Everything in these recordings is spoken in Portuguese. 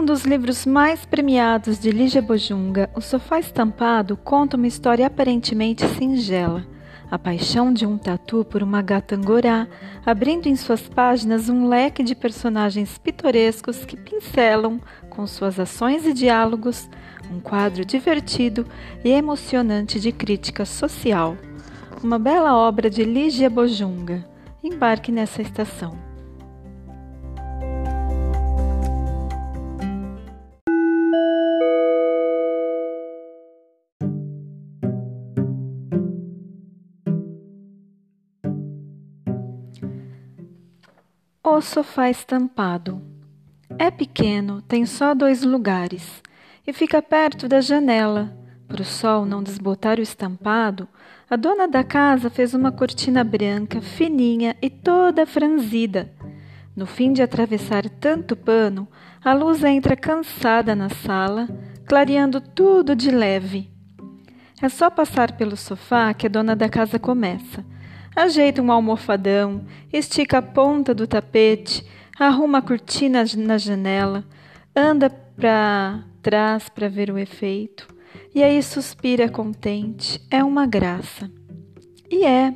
Um dos livros mais premiados de Lígia Bojunga, O Sofá Estampado conta uma história aparentemente singela. A paixão de um tatu por uma gata angorá, abrindo em suas páginas um leque de personagens pitorescos que pincelam, com suas ações e diálogos, um quadro divertido e emocionante de crítica social. Uma bela obra de Lígia Bojunga. Embarque nessa estação. Sofá estampado. É pequeno, tem só dois lugares e fica perto da janela. Para o sol não desbotar o estampado, a dona da casa fez uma cortina branca, fininha e toda franzida. No fim de atravessar tanto pano, a luz entra cansada na sala, clareando tudo de leve. É só passar pelo sofá que a dona da casa começa ajeita um almofadão, estica a ponta do tapete, arruma a cortina na janela, anda para trás para ver o efeito, e aí suspira contente. É uma graça. E é,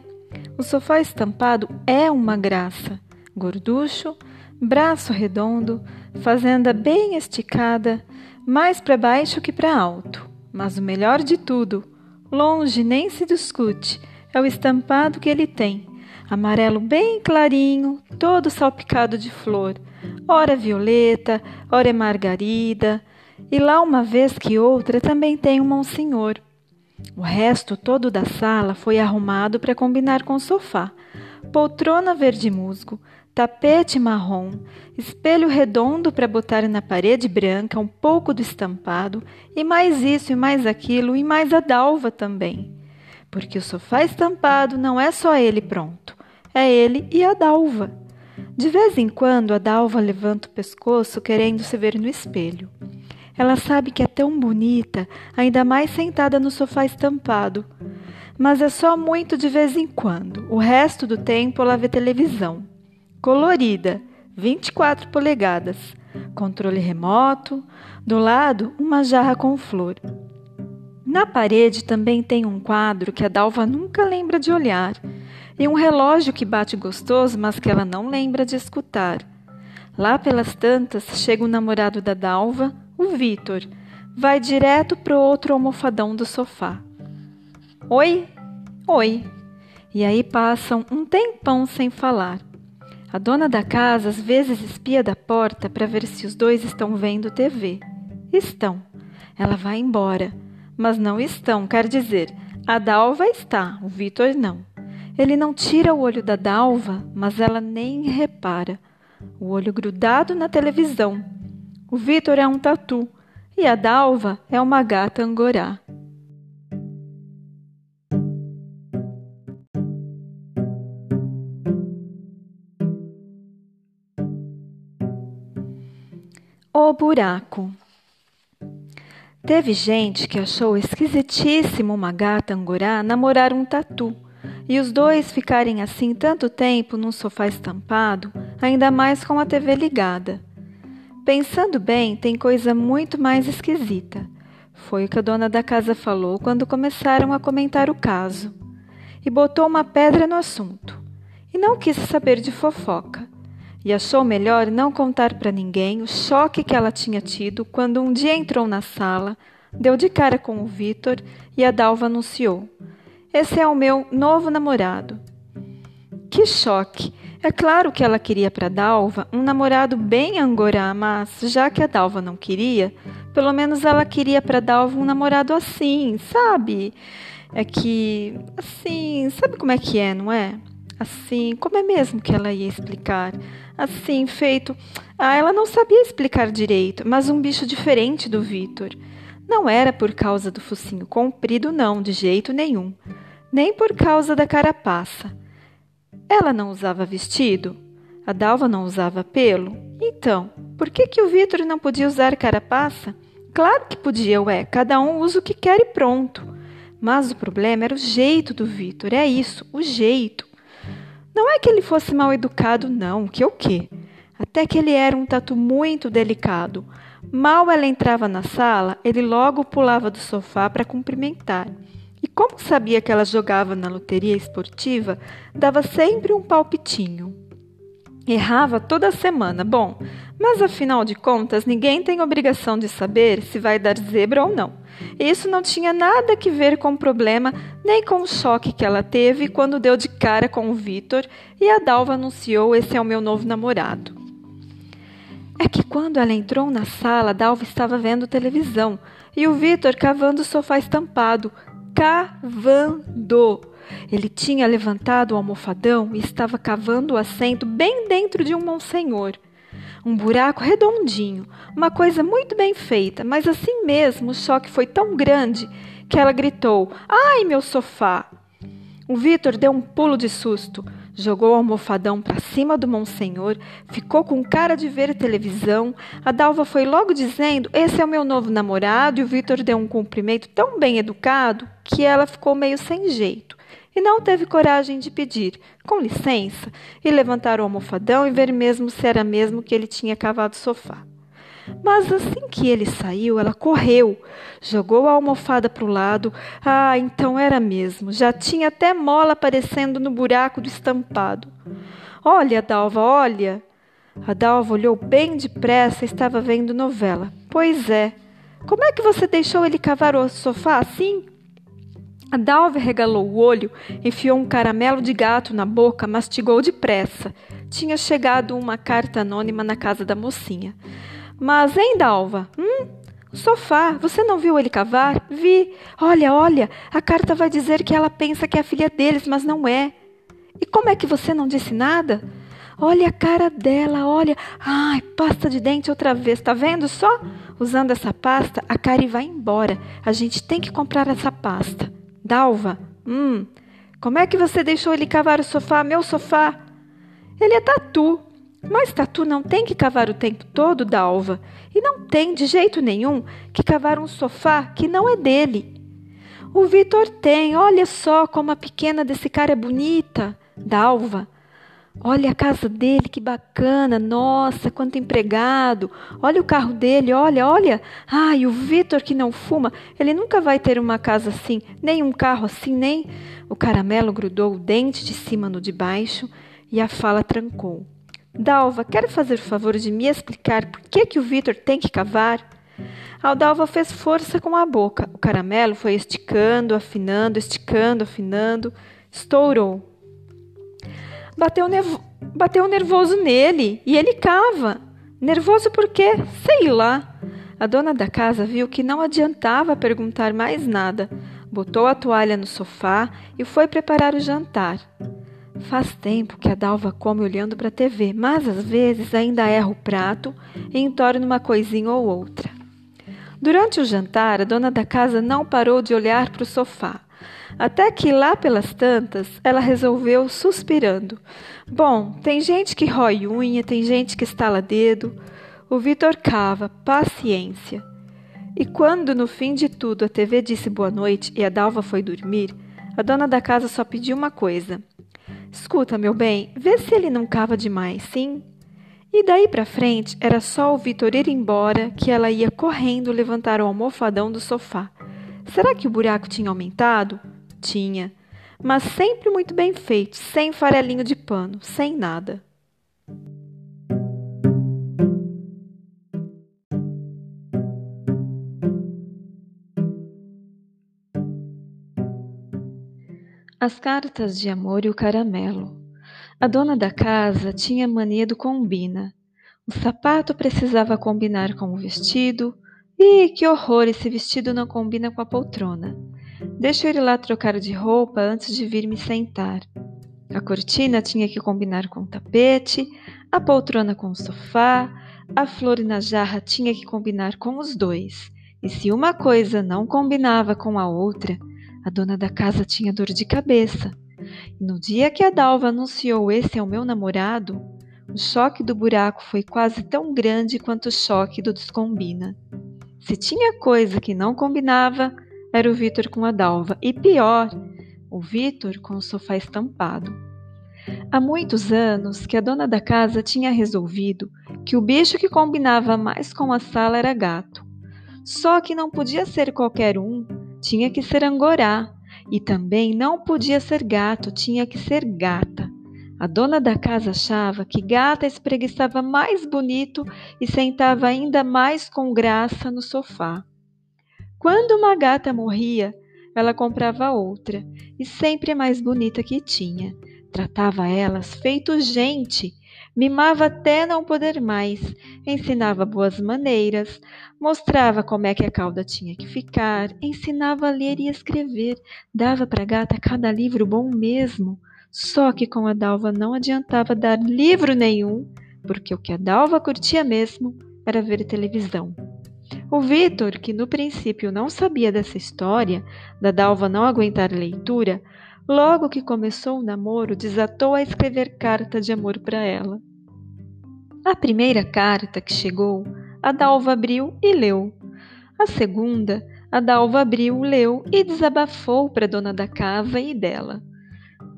o sofá estampado é uma graça. Gorducho, braço redondo, fazenda bem esticada, mais para baixo que para alto. Mas o melhor de tudo, longe nem se discute é o estampado que ele tem, amarelo bem clarinho, todo salpicado de flor, ora violeta, ora é margarida, e lá uma vez que outra também tem um monsenhor. O resto todo da sala foi arrumado para combinar com o sofá. Poltrona verde musgo, tapete marrom, espelho redondo para botar na parede branca um pouco do estampado, e mais isso e mais aquilo, e mais a dalva também porque o sofá estampado não é só ele pronto, é ele e a dalva. De vez em quando a dalva levanta o pescoço querendo se ver no espelho. Ela sabe que é tão bonita, ainda mais sentada no sofá estampado. Mas é só muito de vez em quando. O resto do tempo ela vê televisão. Colorida, 24 polegadas. Controle remoto. Do lado, uma jarra com flor. Na parede também tem um quadro que a Dalva nunca lembra de olhar, e um relógio que bate gostoso, mas que ela não lembra de escutar. Lá pelas tantas chega o namorado da Dalva, o Vitor. Vai direto pro outro almofadão do sofá. Oi? Oi. E aí passam um tempão sem falar. A dona da casa às vezes espia da porta para ver se os dois estão vendo TV. Estão. Ela vai embora mas não estão, quer dizer, a Dalva está, o Vitor não. Ele não tira o olho da Dalva, mas ela nem repara. O olho grudado na televisão. O Vitor é um tatu e a Dalva é uma gata angorá. O buraco. Teve gente que achou esquisitíssimo uma gata angorá namorar um tatu e os dois ficarem assim tanto tempo num sofá estampado, ainda mais com a TV ligada. Pensando bem, tem coisa muito mais esquisita. Foi o que a dona da casa falou quando começaram a comentar o caso. E botou uma pedra no assunto. E não quis saber de fofoca e achou melhor não contar para ninguém o choque que ela tinha tido quando um dia entrou na sala, deu de cara com o Vitor e a Dalva anunciou: Esse é o meu novo namorado. Que choque! É claro que ela queria para Dalva um namorado bem angorá, mas já que a Dalva não queria, pelo menos ela queria para Dalva um namorado assim, sabe? É que assim, sabe como é que é, não é? Assim, como é mesmo que ela ia explicar? Assim, feito. Ah, ela não sabia explicar direito, mas um bicho diferente do Vitor. Não era por causa do focinho comprido, não, de jeito nenhum. Nem por causa da carapaça. Ela não usava vestido? A Dalva não usava pelo? Então, por que, que o Vitor não podia usar carapaça? Claro que podia, ué, cada um usa o que quer e pronto. Mas o problema era o jeito do Vitor, é isso, o jeito. Não é que ele fosse mal educado, não, que o quê? até que ele era um tatu muito delicado. Mal ela entrava na sala, ele logo pulava do sofá para cumprimentar. E como sabia que ela jogava na loteria esportiva, dava sempre um palpitinho. Errava toda semana, bom, mas afinal de contas, ninguém tem obrigação de saber se vai dar zebra ou não. Isso não tinha nada que ver com o problema, nem com o choque que ela teve quando deu de cara com o Vitor e a Dalva anunciou: Esse é o meu novo namorado. É que quando ela entrou na sala, Dalva estava vendo televisão e o Vitor cavando o sofá estampado. Cavando! Ele tinha levantado o almofadão e estava cavando o assento bem dentro de um monsenhor. Um buraco redondinho, uma coisa muito bem feita, mas assim mesmo o choque foi tão grande que ela gritou: Ai, meu sofá! O Vitor deu um pulo de susto, jogou o almofadão para cima do Monsenhor, ficou com cara de ver televisão. A Dalva foi logo dizendo: Esse é o meu novo namorado, e o Vitor deu um cumprimento tão bem educado que ela ficou meio sem jeito e não teve coragem de pedir, com licença, e levantar o almofadão e ver mesmo se era mesmo que ele tinha cavado o sofá. Mas assim que ele saiu, ela correu, jogou a almofada para o lado. Ah, então era mesmo, já tinha até mola aparecendo no buraco do estampado. Olha, Dalva, olha! A Dalva olhou bem depressa e estava vendo novela. Pois é. Como é que você deixou ele cavar o sofá assim? A Dalva regalou o olho, enfiou um caramelo de gato na boca, mastigou depressa. Tinha chegado uma carta anônima na casa da mocinha. Mas, hein, Dalva? Hum? Sofá, você não viu ele cavar? Vi. Olha, olha, a carta vai dizer que ela pensa que é a filha deles, mas não é. E como é que você não disse nada? Olha a cara dela, olha. Ai, pasta de dente outra vez, tá vendo só? Usando essa pasta, a Kari vai embora. A gente tem que comprar essa pasta. Dalva, hum, como é que você deixou ele cavar o sofá, meu sofá? Ele é tatu. Mas tatu não tem que cavar o tempo todo, Dalva. E não tem, de jeito nenhum, que cavar um sofá que não é dele. O Vitor tem, olha só como a pequena desse cara é bonita. Dalva, Olha a casa dele, que bacana. Nossa, quanto empregado. Olha o carro dele, olha, olha. Ai, o Vitor que não fuma, ele nunca vai ter uma casa assim, nem um carro assim, nem. O caramelo grudou o dente de cima no de baixo e a fala trancou. Dalva, quer fazer o favor de me explicar por que, que o Vitor tem que cavar? A Dalva fez força com a boca. O caramelo foi esticando, afinando, esticando, afinando. Estourou. Bateu, nervo... Bateu nervoso nele e ele cava. Nervoso por quê? Sei lá. A dona da casa viu que não adiantava perguntar mais nada. Botou a toalha no sofá e foi preparar o jantar. Faz tempo que a Dalva come olhando para a TV, mas às vezes ainda erra o prato e entorna uma coisinha ou outra. Durante o jantar, a dona da casa não parou de olhar para o sofá. Até que lá pelas tantas, ela resolveu suspirando. Bom, tem gente que rói unha, tem gente que estala dedo. O Vitor cava, paciência. E quando no fim de tudo a TV disse boa noite e a Dalva foi dormir, a dona da casa só pediu uma coisa. Escuta, meu bem, vê se ele não cava demais, sim? E daí para frente era só o Vitor ir embora que ela ia correndo levantar o almofadão do sofá. Será que o buraco tinha aumentado? Tinha, mas sempre muito bem feito, sem farelinho de pano, sem nada. As cartas de amor e o caramelo. A dona da casa tinha mania do combina. O sapato precisava combinar com o vestido. E que horror! Esse vestido não combina com a poltrona. Deixa eu ir lá trocar de roupa antes de vir me sentar. A cortina tinha que combinar com o tapete, a poltrona com o sofá, a flor na jarra tinha que combinar com os dois. E se uma coisa não combinava com a outra, a dona da casa tinha dor de cabeça. E no dia que a Dalva anunciou esse é o meu namorado, o choque do buraco foi quase tão grande quanto o choque do descombina. Se tinha coisa que não combinava, era o Vitor com a Dalva. E pior, o Vitor com o sofá estampado. Há muitos anos que a dona da casa tinha resolvido que o bicho que combinava mais com a sala era gato. Só que não podia ser qualquer um, tinha que ser angorá. E também não podia ser gato, tinha que ser gata. A dona da casa achava que gata espreguiçava mais bonito e sentava ainda mais com graça no sofá. Quando uma gata morria, ela comprava outra, e sempre mais bonita que tinha. Tratava elas feito gente Mimava até não poder mais, ensinava boas maneiras, mostrava como é que a cauda tinha que ficar, ensinava a ler e escrever, dava para a gata cada livro bom mesmo. Só que com a Dalva não adiantava dar livro nenhum, porque o que a Dalva curtia mesmo era ver televisão. O Vitor, que no princípio não sabia dessa história, da Dalva não aguentar leitura, Logo que começou o namoro, desatou a escrever carta de amor para ela. A primeira carta que chegou, a Dalva abriu e leu. A segunda, a Dalva abriu, leu e desabafou para a dona da casa e dela.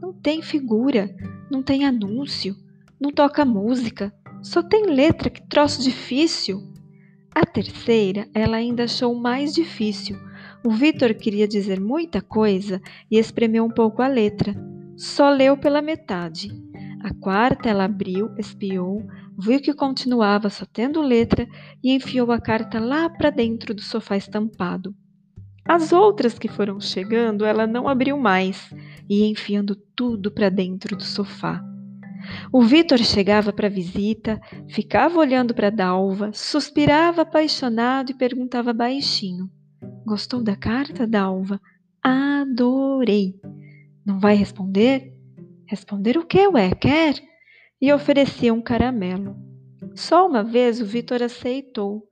Não tem figura, não tem anúncio, não toca música, só tem letra, que troço difícil. A terceira, ela ainda achou mais difícil o Vitor queria dizer muita coisa e espremeu um pouco a letra. Só leu pela metade. A quarta ela abriu, espiou, viu que continuava só tendo letra e enfiou a carta lá para dentro do sofá estampado. As outras que foram chegando, ela não abriu mais, e enfiando tudo para dentro do sofá. O Vitor chegava para a visita, ficava olhando para Dalva, suspirava apaixonado e perguntava baixinho: Gostou da carta, Dalva? Adorei. Não vai responder? Responder o que, ué? Quer? E oferecia um caramelo. Só uma vez o Vitor aceitou,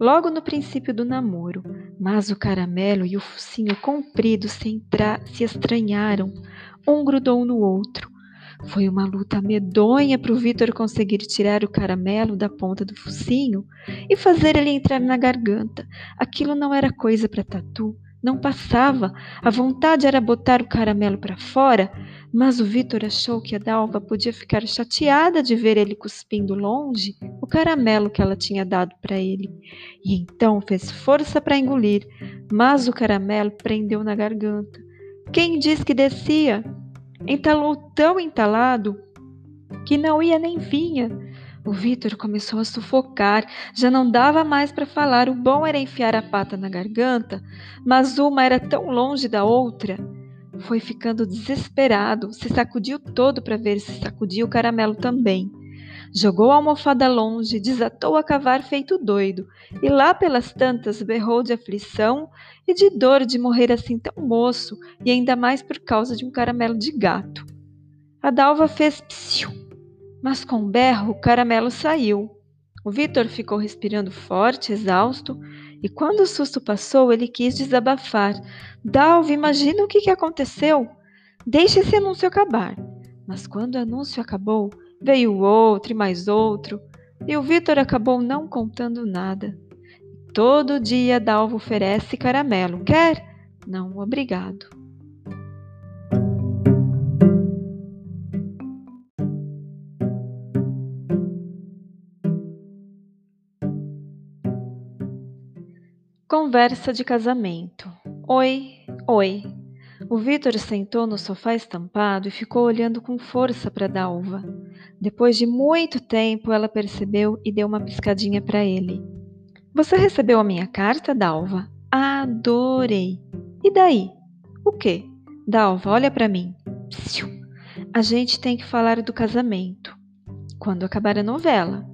logo no princípio do namoro, mas o caramelo e o focinho comprido se, se estranharam, um grudou no outro. Foi uma luta medonha para o Vitor conseguir tirar o caramelo da ponta do focinho e fazer ele entrar na garganta. Aquilo não era coisa para Tatu, não passava. A vontade era botar o caramelo para fora, mas o Vitor achou que a Dalva podia ficar chateada de ver ele cuspindo longe o caramelo que ela tinha dado para ele. E então fez força para engolir, mas o caramelo prendeu na garganta. Quem diz que descia? Entalou tão entalado que não ia nem vinha. O Vitor começou a sufocar, já não dava mais para falar. O bom era enfiar a pata na garganta, mas uma era tão longe da outra. Foi ficando desesperado, se sacudiu todo para ver se sacudia o caramelo também. Jogou a almofada longe, desatou a cavar feito doido, e lá pelas tantas berrou de aflição e de dor de morrer assim tão moço, e ainda mais por causa de um caramelo de gato. A Dalva fez psiu, mas com um berro o caramelo saiu. O Vitor ficou respirando forte, exausto, e quando o susto passou, ele quis desabafar. Dalva, imagina o que, que aconteceu. Deixe esse anúncio acabar. Mas quando o anúncio acabou, Veio outro e mais outro, e o Vitor acabou não contando nada. Todo dia Dalva oferece caramelo. Quer? Não, obrigado. Conversa de casamento. Oi, oi. O Vitor sentou no sofá estampado e ficou olhando com força para Dalva. Depois de muito tempo, ela percebeu e deu uma piscadinha para ele. Você recebeu a minha carta, Dalva? Adorei. E daí? O quê? Dalva, olha para mim. Psiu. A gente tem que falar do casamento. Quando acabar a novela.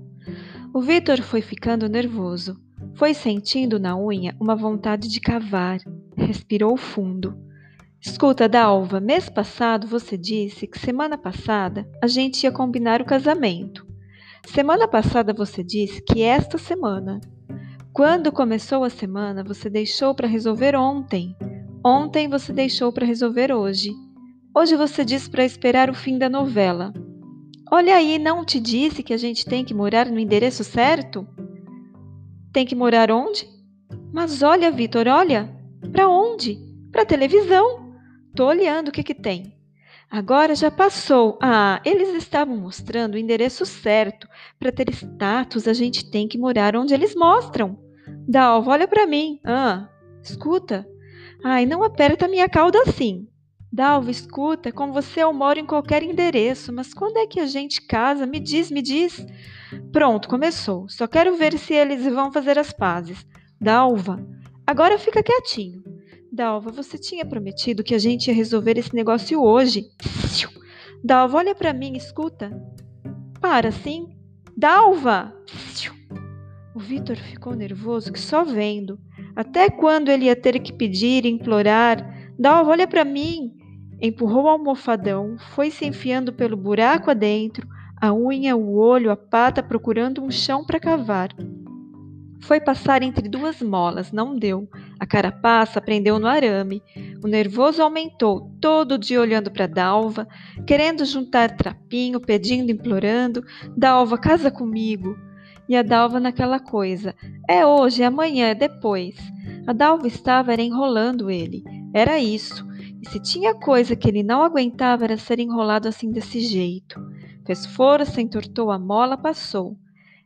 O Vitor foi ficando nervoso. Foi sentindo na unha uma vontade de cavar. Respirou fundo. Escuta, Dalva, mês passado você disse que semana passada a gente ia combinar o casamento. Semana passada você disse que esta semana. Quando começou a semana, você deixou para resolver ontem. Ontem você deixou para resolver hoje. Hoje você disse para esperar o fim da novela. Olha aí, não te disse que a gente tem que morar no endereço certo? Tem que morar onde? Mas olha, Vitor, olha. Para onde? Para televisão. Tô olhando o que que tem. Agora já passou. Ah, eles estavam mostrando o endereço certo. Para ter status, a gente tem que morar onde eles mostram. Dalva, olha para mim. Ah, escuta. Ai, não aperta minha cauda assim. Dalva, escuta, com você eu moro em qualquer endereço, mas quando é que a gente casa? Me diz, me diz. Pronto, começou. Só quero ver se eles vão fazer as pazes. Dalva, agora fica quietinho. Dalva, você tinha prometido que a gente ia resolver esse negócio hoje. Dalva, olha para mim, escuta. Para, sim. Dalva! O Vitor ficou nervoso que só vendo. Até quando ele ia ter que pedir, implorar? Dalva, olha para mim. Empurrou o almofadão, foi se enfiando pelo buraco adentro, a unha, o olho, a pata, procurando um chão para cavar. Foi passar entre duas molas, não deu. A carapaça prendeu no arame. O nervoso aumentou, todo dia olhando para Dalva, querendo juntar trapinho, pedindo, implorando: Dalva, casa comigo. E a Dalva naquela coisa: é hoje, é amanhã, é depois. A Dalva estava era enrolando ele. Era isso. E se tinha coisa que ele não aguentava era ser enrolado assim desse jeito. Fez força, entortou a mola, passou.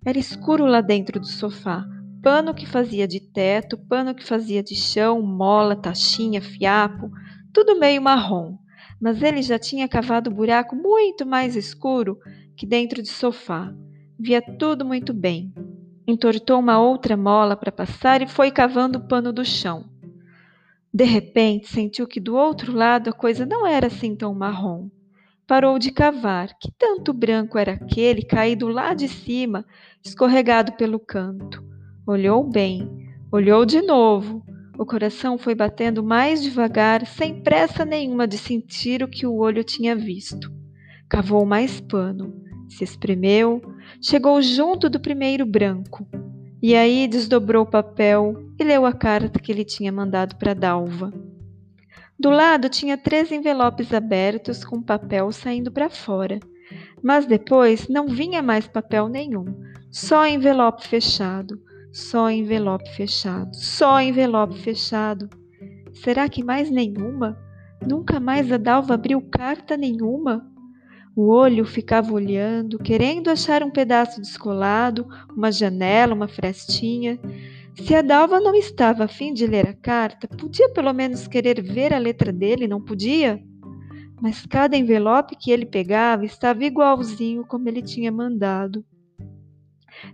Era escuro lá dentro do sofá pano que fazia de teto, pano que fazia de chão, mola, taxinha, fiapo, tudo meio marrom. Mas ele já tinha cavado buraco muito mais escuro que dentro de sofá. Via tudo muito bem. Entortou uma outra mola para passar e foi cavando o pano do chão. De repente, sentiu que do outro lado a coisa não era assim tão marrom. Parou de cavar. Que tanto branco era aquele caído lá de cima, escorregado pelo canto. Olhou bem, olhou de novo. O coração foi batendo mais devagar, sem pressa nenhuma de sentir o que o olho tinha visto. Cavou mais pano, se espremeu, chegou junto do primeiro branco. E aí desdobrou o papel e leu a carta que ele tinha mandado para Dalva. Do lado tinha três envelopes abertos com papel saindo para fora. Mas depois não vinha mais papel nenhum, só envelope fechado. Só envelope fechado, só envelope fechado. Será que mais nenhuma? Nunca mais a Dalva abriu carta nenhuma? O olho ficava olhando, querendo achar um pedaço descolado, uma janela, uma frestinha. Se a Dalva não estava a fim de ler a carta, podia pelo menos querer ver a letra dele, não podia? Mas cada envelope que ele pegava estava igualzinho como ele tinha mandado.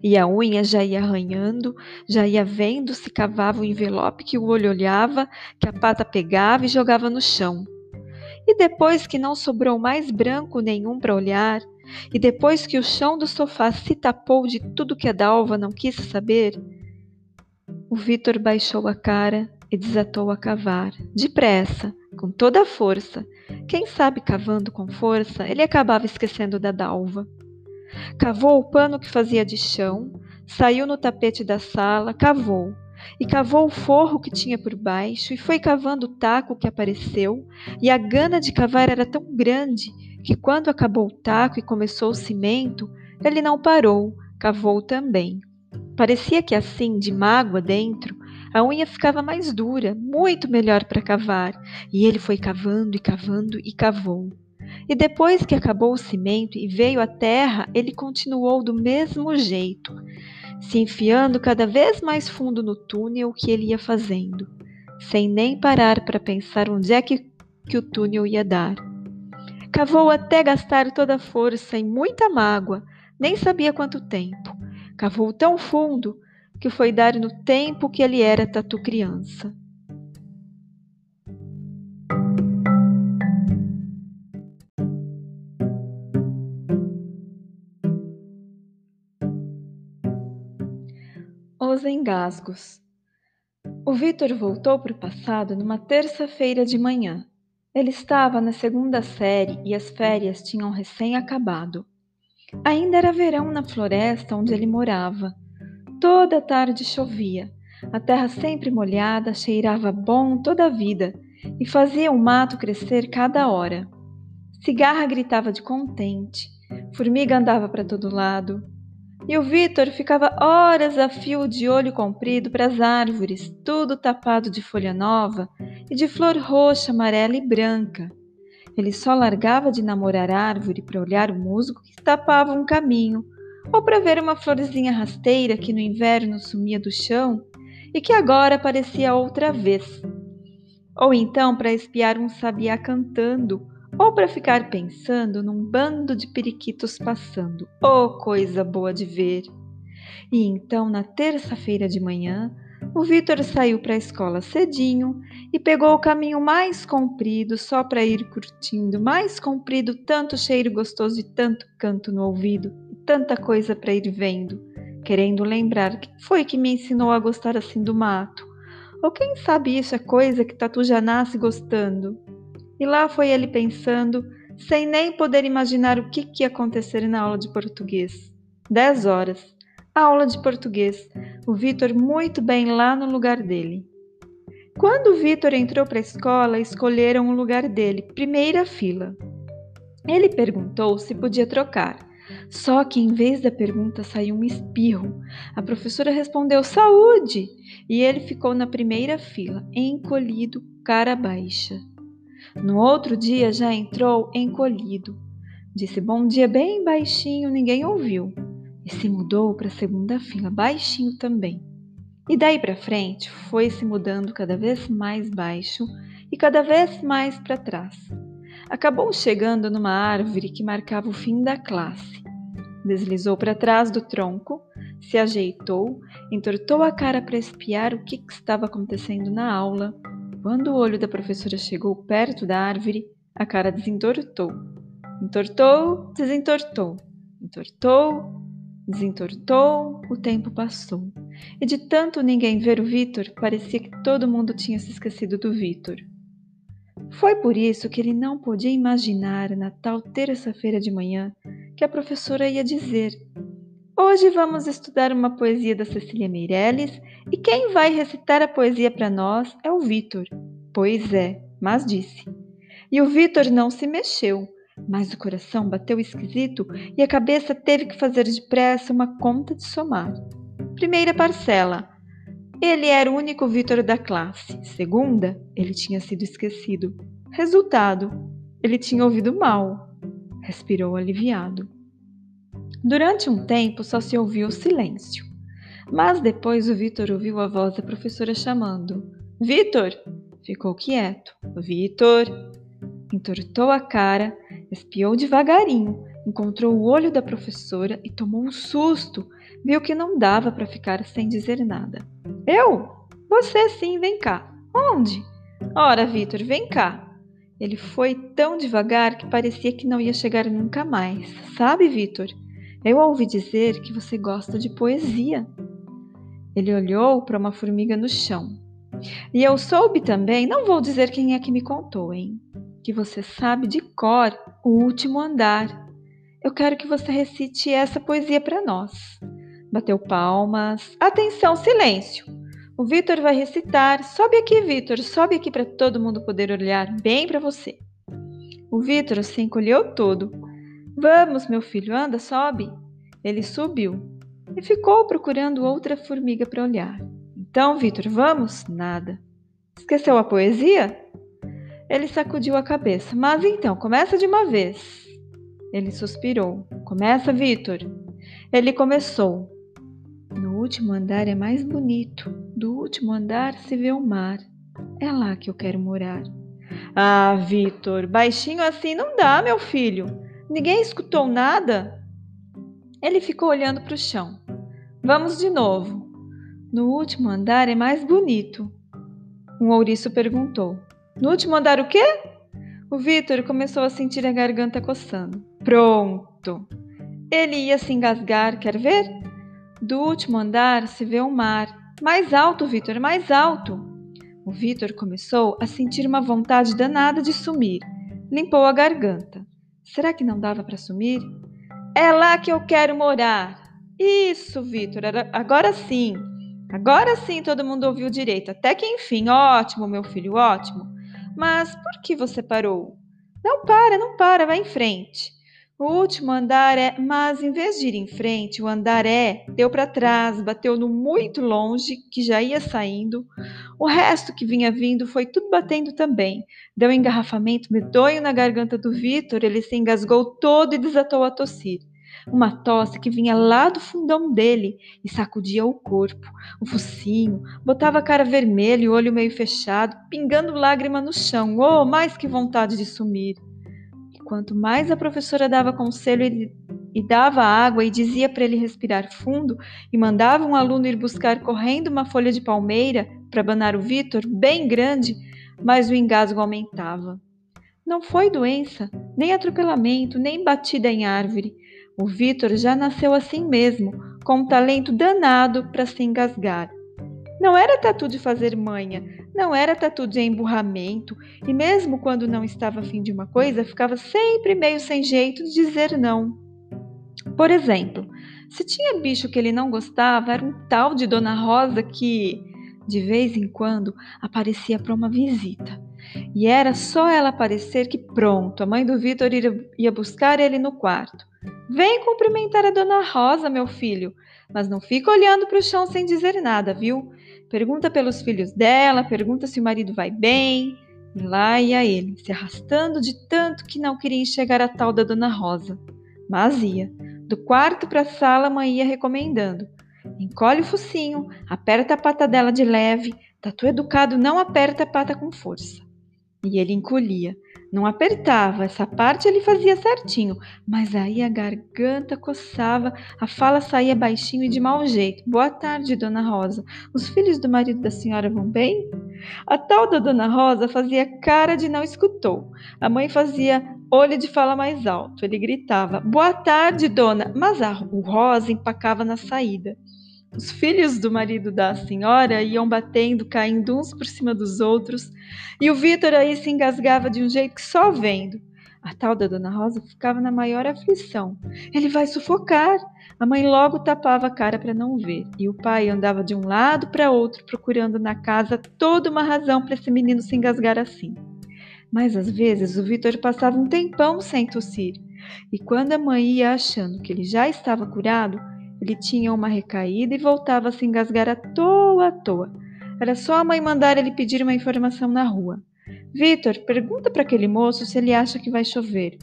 E a unha já ia arranhando, já ia vendo se cavava o envelope que o olho olhava, que a pata pegava e jogava no chão. E depois que não sobrou mais branco nenhum para olhar, e depois que o chão do sofá se tapou de tudo que a Dalva não quis saber, o Vitor baixou a cara e desatou a cavar, depressa, com toda a força. Quem sabe cavando com força, ele acabava esquecendo da Dalva. Cavou o pano que fazia de chão, saiu no tapete da sala, cavou. E cavou o forro que tinha por baixo, e foi cavando o taco que apareceu, e a gana de cavar era tão grande que, quando acabou o taco e começou o cimento, ele não parou, cavou também. Parecia que assim, de mágoa dentro, a unha ficava mais dura, muito melhor para cavar, e ele foi cavando e cavando e cavou. E depois que acabou o cimento e veio a terra, ele continuou do mesmo jeito, se enfiando cada vez mais fundo no túnel que ele ia fazendo, sem nem parar para pensar onde é que, que o túnel ia dar. Cavou até gastar toda a força e muita mágoa, nem sabia quanto tempo. Cavou tão fundo que foi dar no tempo que ele era tatu criança. Os engasgos. O Vitor voltou para o passado numa terça-feira de manhã. Ele estava na segunda série e as férias tinham recém acabado. Ainda era verão na floresta onde ele morava. Toda tarde chovia. A terra sempre molhada cheirava bom toda a vida e fazia o mato crescer cada hora. Cigarra gritava de contente, formiga andava para todo lado, e o Vitor ficava horas a fio de olho comprido para as árvores, tudo tapado de folha nova e de flor roxa, amarela e branca. Ele só largava de namorar árvore para olhar o musgo que tapava um caminho, ou para ver uma florzinha rasteira que no inverno sumia do chão e que agora aparecia outra vez. Ou então para espiar um sabiá cantando, ou para ficar pensando num bando de periquitos passando. Oh, coisa boa de ver! E então, na terça-feira de manhã, o Vitor saiu para a escola cedinho e pegou o caminho mais comprido só para ir curtindo, mais comprido, tanto cheiro gostoso e tanto canto no ouvido, e tanta coisa para ir vendo, querendo lembrar quem foi que me ensinou a gostar assim do mato. Ou quem sabe isso é coisa que Tatu já nasce gostando. E lá foi ele pensando, sem nem poder imaginar o que, que ia acontecer na aula de português. Dez horas. Aula de português. O Vitor muito bem lá no lugar dele. Quando o Vitor entrou para a escola, escolheram o lugar dele, primeira fila. Ele perguntou se podia trocar. Só que em vez da pergunta saiu um espirro. A professora respondeu saúde e ele ficou na primeira fila, encolhido, cara baixa. No outro dia já entrou encolhido. Disse bom dia bem baixinho, ninguém ouviu e se mudou para a segunda fila, baixinho também. E daí para frente foi se mudando cada vez mais baixo e cada vez mais para trás. Acabou chegando numa árvore que marcava o fim da classe. Deslizou para trás do tronco, se ajeitou, entortou a cara para espiar o que, que estava acontecendo na aula. Quando o olho da professora chegou perto da árvore, a cara desentortou. Entortou, desentortou, entortou, Desentortou, o tempo passou. E de tanto ninguém ver o Vitor, parecia que todo mundo tinha se esquecido do Vitor. Foi por isso que ele não podia imaginar, na tal terça-feira de manhã, que a professora ia dizer: Hoje vamos estudar uma poesia da Cecília Meirelles e quem vai recitar a poesia para nós é o Vitor. Pois é, mas disse. E o Vitor não se mexeu mas o coração bateu esquisito e a cabeça teve que fazer depressa uma conta de somar. Primeira parcela. Ele era o único Vitor da classe. Segunda, ele tinha sido esquecido. Resultado, ele tinha ouvido mal. Respirou aliviado. Durante um tempo só se ouviu silêncio. Mas depois o Vitor ouviu a voz da professora chamando: Vitor! Ficou quieto. Vitor! Entortou a cara Espiou devagarinho, encontrou o olho da professora e tomou um susto. Viu que não dava para ficar sem dizer nada. Eu? Você sim, vem cá. Onde? Ora, Vitor, vem cá. Ele foi tão devagar que parecia que não ia chegar nunca mais. Sabe, Vitor? Eu ouvi dizer que você gosta de poesia. Ele olhou para uma formiga no chão. E eu soube também, não vou dizer quem é que me contou, hein? que você sabe de cor o último andar. Eu quero que você recite essa poesia para nós. Bateu palmas. Atenção, silêncio! O Vitor vai recitar. Sobe aqui, Vitor, sobe aqui para todo mundo poder olhar bem para você. O Vitor se encolheu todo. Vamos, meu filho, anda, sobe. Ele subiu e ficou procurando outra formiga para olhar. Então, Vitor, vamos? Nada. Esqueceu a poesia? Ele sacudiu a cabeça. Mas então, começa de uma vez. Ele suspirou. Começa, Vitor. Ele começou. No último andar é mais bonito. Do último andar se vê o mar. É lá que eu quero morar. Ah, Vitor, baixinho assim não dá, meu filho. Ninguém escutou nada? Ele ficou olhando para o chão. Vamos de novo. No último andar é mais bonito. Um ouriço perguntou. No último andar, o quê? O Vitor começou a sentir a garganta coçando. Pronto! Ele ia se engasgar, quer ver? Do último andar se vê o mar. Mais alto, Vitor, mais alto! O Vitor começou a sentir uma vontade danada de sumir. Limpou a garganta. Será que não dava para sumir? É lá que eu quero morar. Isso, Vitor, agora sim. Agora sim todo mundo ouviu direito. Até que enfim, ótimo, meu filho, ótimo. Mas por que você parou? Não para, não para, vai em frente. O último andar é, mas em vez de ir em frente, o andar é, deu para trás, bateu no muito longe, que já ia saindo. O resto que vinha vindo foi tudo batendo também. Deu um engarrafamento medonho na garganta do Vitor, ele se engasgou todo e desatou a tossir. Uma tosse que vinha lá do fundão dele e sacudia o corpo, o focinho, botava a cara vermelha e o olho meio fechado, pingando lágrima no chão. Oh, mais que vontade de sumir! Quanto mais a professora dava conselho e, e dava água e dizia para ele respirar fundo e mandava um aluno ir buscar correndo uma folha de palmeira para abanar o Vitor, bem grande, mais o engasgo aumentava. Não foi doença, nem atropelamento, nem batida em árvore. O Vitor já nasceu assim mesmo, com um talento danado para se engasgar. Não era tatu de fazer manha, não era tatu de emburramento, e mesmo quando não estava afim de uma coisa, ficava sempre meio sem jeito de dizer não. Por exemplo, se tinha bicho que ele não gostava, era um tal de Dona Rosa que, de vez em quando, aparecia para uma visita. E era só ela aparecer que pronto, a mãe do Vitor ia buscar ele no quarto. Vem cumprimentar a Dona Rosa, meu filho, mas não fica olhando para o chão sem dizer nada, viu? Pergunta pelos filhos dela, pergunta se o marido vai bem. E lá ia ele, se arrastando de tanto que não queria enxergar a tal da Dona Rosa. Mas ia. Do quarto para a sala, a mãe ia recomendando. Encolhe o focinho, aperta a pata dela de leve. Tatu educado não aperta a pata com força. E ele encolhia. Não apertava, essa parte ele fazia certinho, mas aí a garganta coçava, a fala saía baixinho e de mau jeito. Boa tarde, Dona Rosa. Os filhos do marido da senhora vão bem? A tal da Dona Rosa fazia cara de não escutou. A mãe fazia olho de fala mais alto. Ele gritava: Boa tarde, dona. Mas a, o Rosa empacava na saída. Os filhos do marido da senhora iam batendo, caindo uns por cima dos outros, e o Vitor aí se engasgava de um jeito que só vendo. A tal da Dona Rosa ficava na maior aflição. Ele vai sufocar! A mãe logo tapava a cara para não ver, e o pai andava de um lado para outro procurando na casa toda uma razão para esse menino se engasgar assim. Mas às vezes o Vitor passava um tempão sem tossir, e quando a mãe ia achando que ele já estava curado, ele tinha uma recaída e voltava a se engasgar à toa à toa. Era só a mãe mandar ele pedir uma informação na rua. Vitor, pergunta para aquele moço se ele acha que vai chover.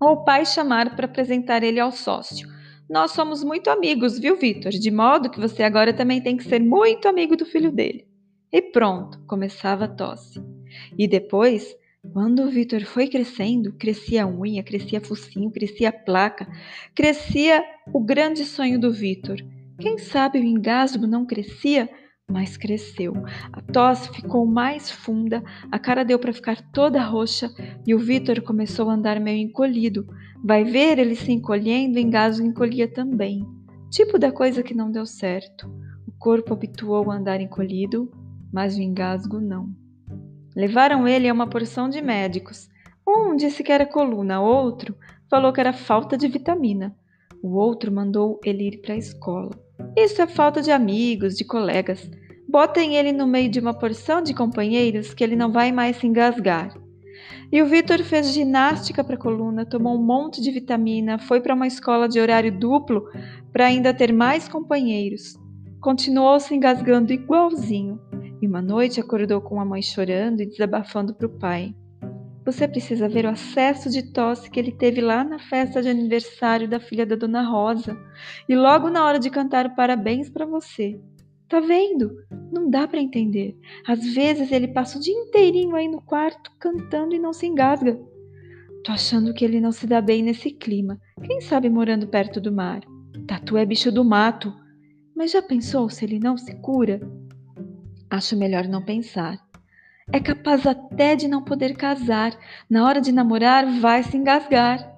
Ou o pai chamar para apresentar ele ao sócio. Nós somos muito amigos, viu, Vitor? De modo que você agora também tem que ser muito amigo do filho dele. E pronto, começava a tosse. E depois quando o Vitor foi crescendo, crescia a unha, crescia focinho, crescia a placa, crescia o grande sonho do Vitor. Quem sabe o engasgo não crescia, mas cresceu. A tosse ficou mais funda, a cara deu para ficar toda roxa e o Vitor começou a andar meio encolhido. Vai ver ele se encolhendo, o engasgo encolhia também. Tipo da coisa que não deu certo. O corpo habituou a andar encolhido, mas o engasgo não. Levaram ele a uma porção de médicos. Um disse que era coluna, outro falou que era falta de vitamina. O outro mandou ele ir para a escola. Isso é falta de amigos, de colegas. Botem ele no meio de uma porção de companheiros que ele não vai mais se engasgar. E o Vitor fez ginástica para a coluna, tomou um monte de vitamina, foi para uma escola de horário duplo para ainda ter mais companheiros. Continuou se engasgando igualzinho. E uma noite acordou com a mãe chorando e desabafando para o pai. Você precisa ver o acesso de tosse que ele teve lá na festa de aniversário da filha da Dona Rosa e logo na hora de cantar parabéns para você. Tá vendo? Não dá para entender. Às vezes ele passa o dia inteirinho aí no quarto cantando e não se engasga. Tô achando que ele não se dá bem nesse clima. Quem sabe morando perto do mar? Tatu é bicho do mato. Mas já pensou se ele não se cura? Acho melhor não pensar. É capaz até de não poder casar. Na hora de namorar, vai se engasgar.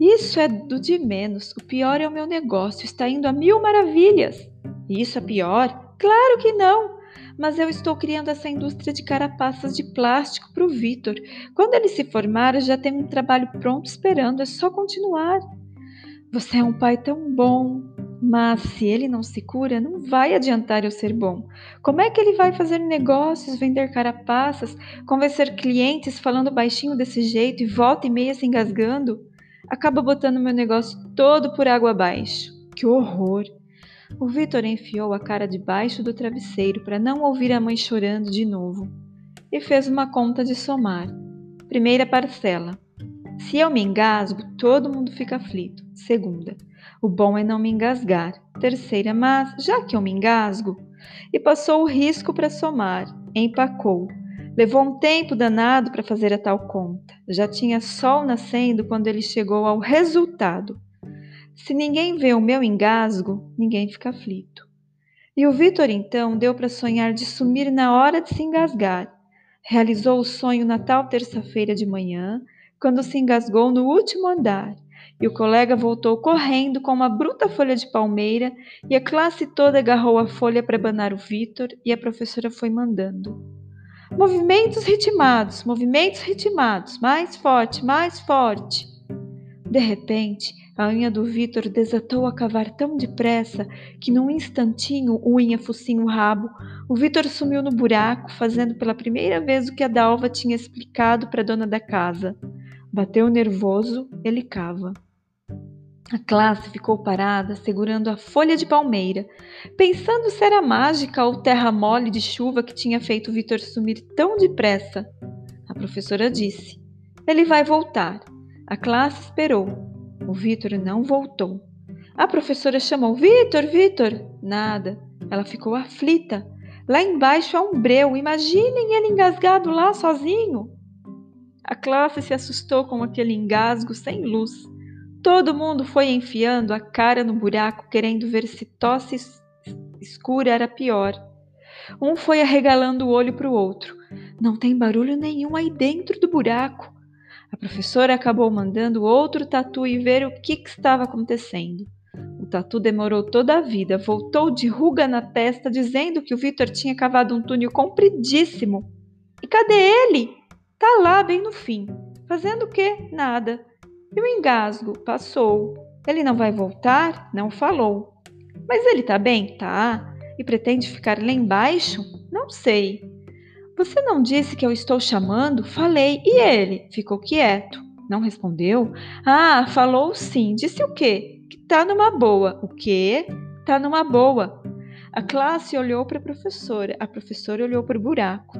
Isso é do de menos. O pior é o meu negócio. Está indo a mil maravilhas. Isso é pior? Claro que não. Mas eu estou criando essa indústria de carapaças de plástico para o Vitor. Quando ele se formar, já tem um trabalho pronto esperando. É só continuar. Você é um pai tão bom, mas se ele não se cura, não vai adiantar eu ser bom. Como é que ele vai fazer negócios, vender carapaças, convencer clientes falando baixinho desse jeito e volta e meia se engasgando? Acaba botando meu negócio todo por água abaixo. Que horror! O Vitor enfiou a cara debaixo do travesseiro para não ouvir a mãe chorando de novo e fez uma conta de somar. Primeira parcela. Se eu me engasgo, todo mundo fica aflito. Segunda. O bom é não me engasgar. Terceira, mas já que eu me engasgo, e passou o risco para somar. Empacou. Levou um tempo danado para fazer a tal conta. Já tinha sol nascendo quando ele chegou ao resultado. Se ninguém vê o meu engasgo, ninguém fica aflito. E o Vitor então deu para sonhar de sumir na hora de se engasgar. Realizou o sonho na tal terça-feira de manhã, quando se engasgou no último andar. E o colega voltou correndo com uma bruta folha de palmeira e a classe toda agarrou a folha para banar o Vitor e a professora foi mandando. Movimentos ritmados, movimentos ritmados, mais forte, mais forte. De repente, a unha do Vitor desatou a cavar tão depressa que, num instantinho, unha, focinho, rabo, o Vitor sumiu no buraco, fazendo pela primeira vez o que a Dalva tinha explicado para a dona da casa. Bateu nervoso, ele cava. A classe ficou parada, segurando a folha de palmeira, pensando se era mágica ou terra mole de chuva que tinha feito Vitor sumir tão depressa. A professora disse: Ele vai voltar. A classe esperou. O Vitor não voltou. A professora chamou: Vitor, Vitor! Nada. Ela ficou aflita. Lá embaixo há um breu. Imaginem ele engasgado lá sozinho. A classe se assustou com aquele engasgo sem luz. Todo mundo foi enfiando a cara no buraco, querendo ver se tosse escura era pior. Um foi arregalando o olho para o outro. Não tem barulho nenhum aí dentro do buraco. A professora acabou mandando outro tatu e ver o que, que estava acontecendo. O tatu demorou toda a vida, voltou de ruga na testa, dizendo que o Vitor tinha cavado um túnel compridíssimo. E cadê ele? Tá lá, bem no fim. Fazendo o quê? Nada. E o engasgo? Passou. Ele não vai voltar? Não falou. Mas ele tá bem? Tá. E pretende ficar lá embaixo? Não sei. Você não disse que eu estou chamando? Falei. E ele? Ficou quieto. Não respondeu? Ah, falou sim. Disse o quê? Que tá numa boa. O quê? Tá numa boa. A classe olhou para a professora. A professora olhou para o buraco.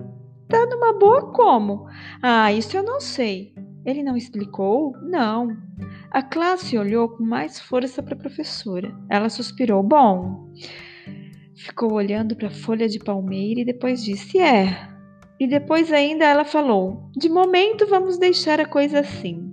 Tá numa boa como? Ah, isso eu não sei. Ele não explicou? Não. A classe olhou com mais força para a professora. Ela suspirou. Bom. Ficou olhando para a folha de palmeira e depois disse: É, e depois ainda ela falou: De momento vamos deixar a coisa assim.